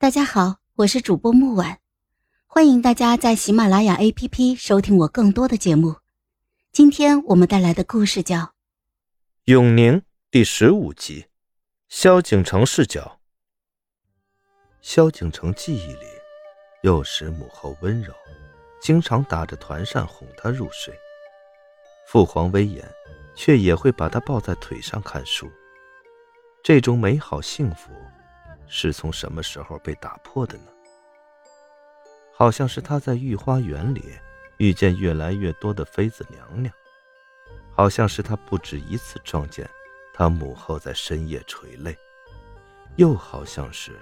大家好，我是主播木婉，欢迎大家在喜马拉雅 APP 收听我更多的节目。今天我们带来的故事叫《永宁》第十五集，萧景城视角。萧景城记忆里，幼时母后温柔，经常打着团扇哄他入睡；父皇威严，却也会把他抱在腿上看书。这种美好幸福。是从什么时候被打破的呢？好像是他在御花园里遇见越来越多的妃子娘娘，好像是他不止一次撞见他母后在深夜垂泪，又好像是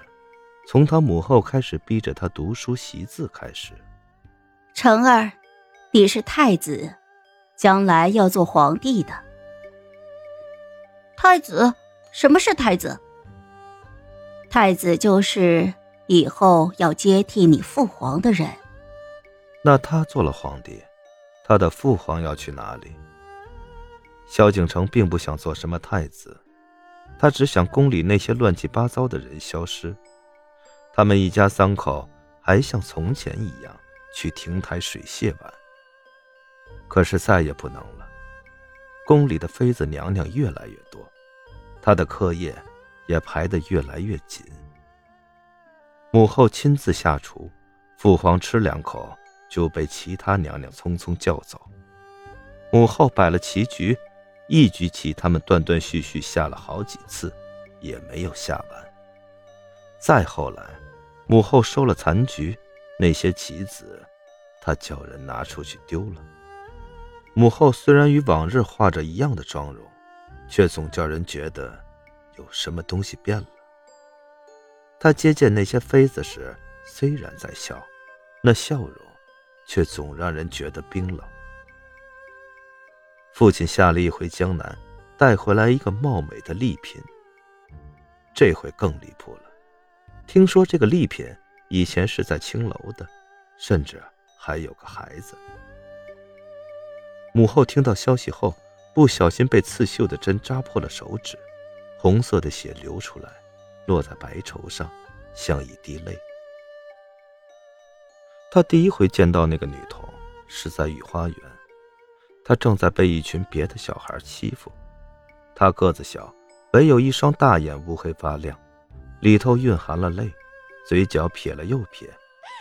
从他母后开始逼着他读书习字开始。成儿，你是太子，将来要做皇帝的。太子？什么是太子？太子就是以后要接替你父皇的人。那他做了皇帝，他的父皇要去哪里？萧景城并不想做什么太子，他只想宫里那些乱七八糟的人消失，他们一家三口还像从前一样去亭台水榭玩。可是再也不能了，宫里的妃子娘娘越来越多，他的课业。也排得越来越紧。母后亲自下厨，父皇吃两口就被其他娘娘匆匆叫走。母后摆了棋局，一局棋他们断断续续下了好几次，也没有下完。再后来，母后收了残局，那些棋子，她叫人拿出去丢了。母后虽然与往日画着一样的妆容，却总叫人觉得。有什么东西变了？他接见那些妃子时，虽然在笑，那笑容却总让人觉得冰冷。父亲下了一回江南，带回来一个貌美的丽嫔。这回更离谱了，听说这个丽嫔以前是在青楼的，甚至还有个孩子。母后听到消息后，不小心被刺绣的针扎破了手指。红色的血流出来，落在白绸上，像一滴泪。他第一回见到那个女童是在御花园，她正在被一群别的小孩欺负。她个子小，唯有一双大眼乌黑发亮，里头蕴含了泪，嘴角撇了又撇，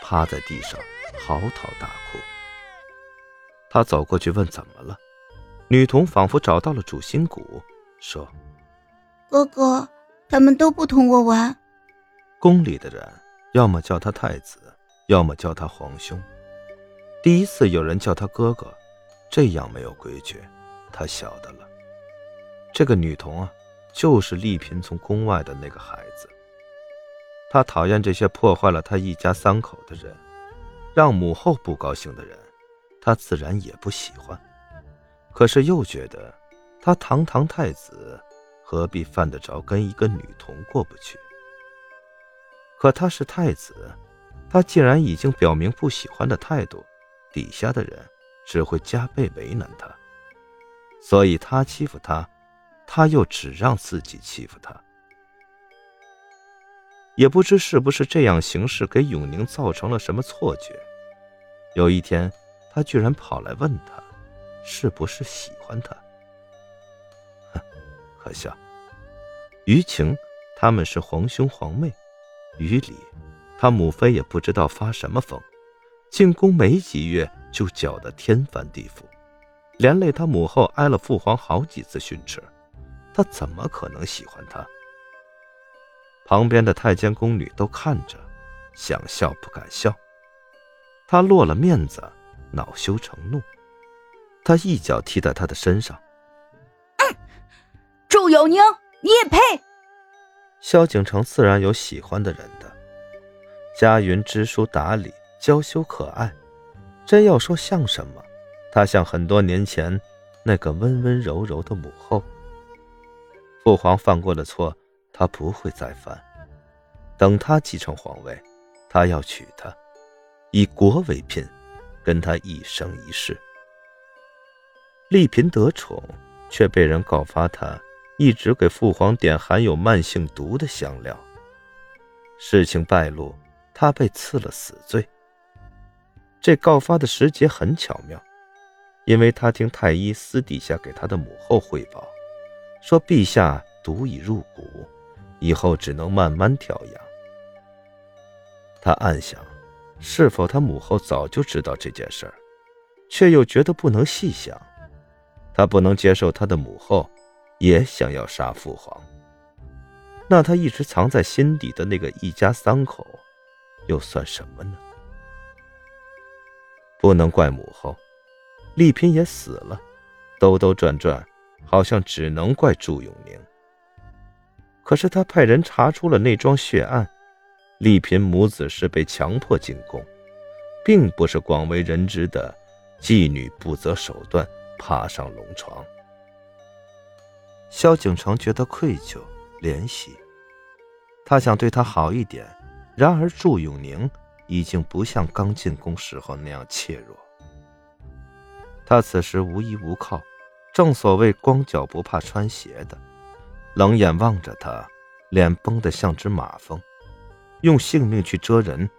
趴在地上嚎啕大哭。他走过去问怎么了，女童仿佛找到了主心骨，说。哥哥，他们都不同我玩。宫里的人要么叫他太子，要么叫他皇兄。第一次有人叫他哥哥，这样没有规矩，他晓得了。这个女童啊，就是丽嫔从宫外的那个孩子。他讨厌这些破坏了他一家三口的人，让母后不高兴的人，他自然也不喜欢。可是又觉得，他堂堂太子。何必犯得着跟一个女童过不去？可他是太子，他既然已经表明不喜欢的态度，底下的人只会加倍为难他。所以他欺负他，他又只让自己欺负他。也不知是不是这样行事给永宁造成了什么错觉。有一天，他居然跑来问他，是不是喜欢他。可笑，于情他们是皇兄皇妹，于理他母妃也不知道发什么疯，进宫没几月就搅得天翻地覆，连累他母后挨了父皇好几次训斥，他怎么可能喜欢他？旁边的太监宫女都看着，想笑不敢笑，他落了面子，恼羞成怒，他一脚踢在他的身上。祝有宁，你也配？萧景城自然有喜欢的人的。佳云知书达理，娇羞可爱。真要说像什么，她像很多年前那个温温柔柔的母后。父皇犯过的错，他不会再犯。等他继承皇位，他要娶她，以国为聘，跟他一生一世。丽嫔得宠，却被人告发她。一直给父皇点含有慢性毒的香料，事情败露，他被赐了死罪。这告发的时节很巧妙，因为他听太医私底下给他的母后汇报，说陛下毒已入骨，以后只能慢慢调养。他暗想，是否他母后早就知道这件事儿，却又觉得不能细想。他不能接受他的母后也想要杀父皇，那他一直藏在心底的那个一家三口，又算什么呢？不能怪母后，丽嫔也死了，兜兜转转，好像只能怪祝永宁。可是他派人查出了那桩血案，丽嫔母子是被强迫进宫，并不是广为人知的妓女不择手段爬上龙床。萧景城觉得愧疚怜惜，他想对她好一点，然而祝永宁。已经不像刚进宫时候那样怯弱。他此时无依无靠，正所谓光脚不怕穿鞋的，冷眼望着他，脸绷得像只马蜂，用性命去蜇人，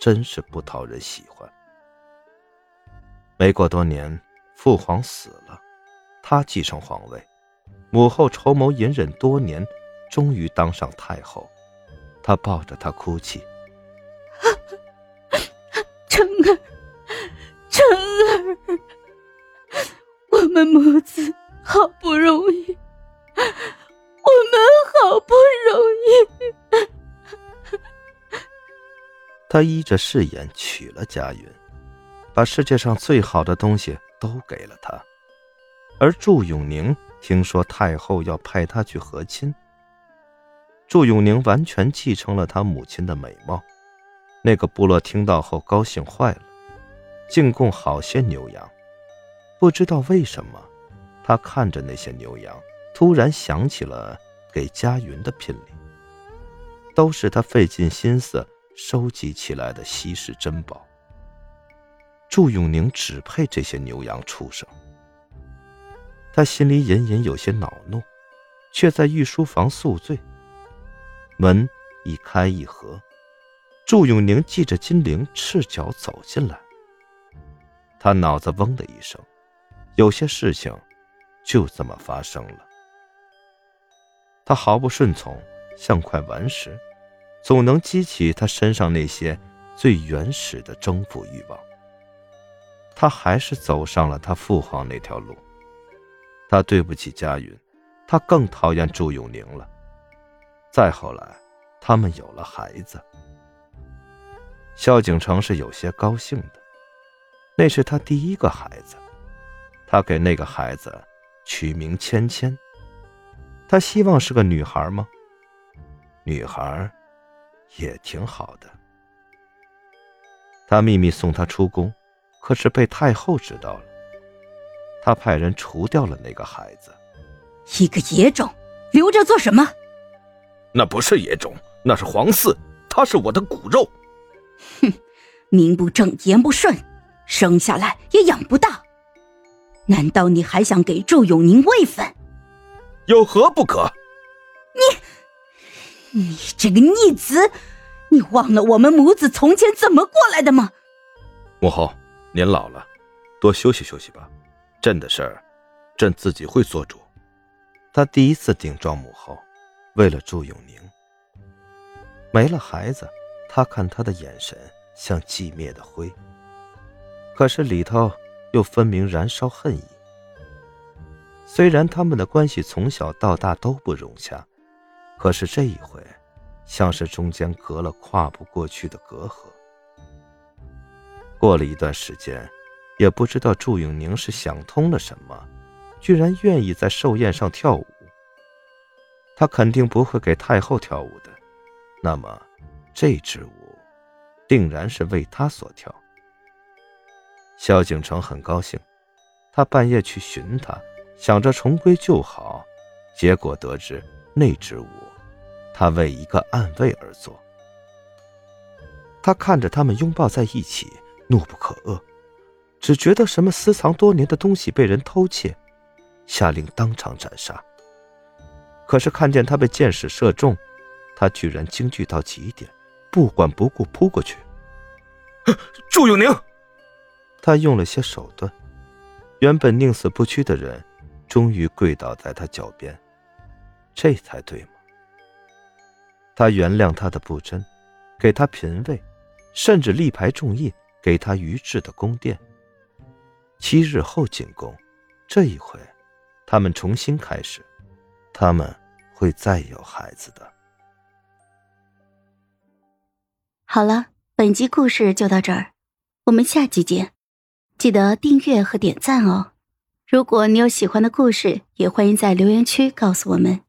真是不讨人喜欢。没过多年，父皇死了，他继承皇位，母后筹谋隐忍多年，终于当上太后，她抱着他哭泣。成儿，成儿，我们母子好不容易，我们好不容易。他依着誓言娶了佳云，把世界上最好的东西都给了她。而祝永宁听说太后要派他去和亲，祝永宁完全继承了他母亲的美貌。那个部落听到后高兴坏了，进贡好些牛羊。不知道为什么，他看着那些牛羊，突然想起了给佳云的聘礼。都是他费尽心思收集起来的稀世珍宝。祝永宁只配这些牛羊畜生。他心里隐隐有些恼怒，却在御书房宿醉。门一开一合。祝永宁系着金铃，赤脚走进来。他脑子嗡的一声，有些事情就这么发生了。他毫不顺从，像块顽石，总能激起他身上那些最原始的征服欲望。他还是走上了他父皇那条路。他对不起佳云，他更讨厌祝永宁了。再后来，他们有了孩子。萧景城是有些高兴的，那是他第一个孩子，他给那个孩子取名芊芊。他希望是个女孩吗？女孩也挺好的。他秘密送她出宫，可是被太后知道了。他派人除掉了那个孩子。一个野种，留着做什么？那不是野种，那是皇嗣，他是我的骨肉。哼，名不正言不顺，生下来也养不大。难道你还想给祝永宁位分？有何不可？你，你这个逆子，你忘了我们母子从前怎么过来的吗？母后，您老了，多休息休息吧。朕的事儿，朕自己会做主。他第一次顶撞母后，为了祝永宁，没了孩子。他看他的眼神像寂灭的灰，可是里头又分明燃烧恨意。虽然他们的关系从小到大都不融洽，可是这一回，像是中间隔了跨不过去的隔阂。过了一段时间，也不知道祝永宁是想通了什么，居然愿意在寿宴上跳舞。他肯定不会给太后跳舞的，那么。这支舞，定然是为他所跳。萧景城很高兴，他半夜去寻他，想着重归旧好，结果得知那支舞，他为一个暗卫而做。他看着他们拥抱在一起，怒不可遏，只觉得什么私藏多年的东西被人偷窃，下令当场斩杀。可是看见他被箭矢射中。他居然惊惧到极点，不管不顾扑过去。祝永宁，他用了些手段，原本宁死不屈的人，终于跪倒在他脚边，这才对吗？他原谅他的不贞，给他嫔位，甚至力排众议，给他余质的宫殿。七日后进宫，这一回，他们重新开始，他们会再有孩子的。好了，本集故事就到这儿，我们下集见，记得订阅和点赞哦。如果你有喜欢的故事，也欢迎在留言区告诉我们。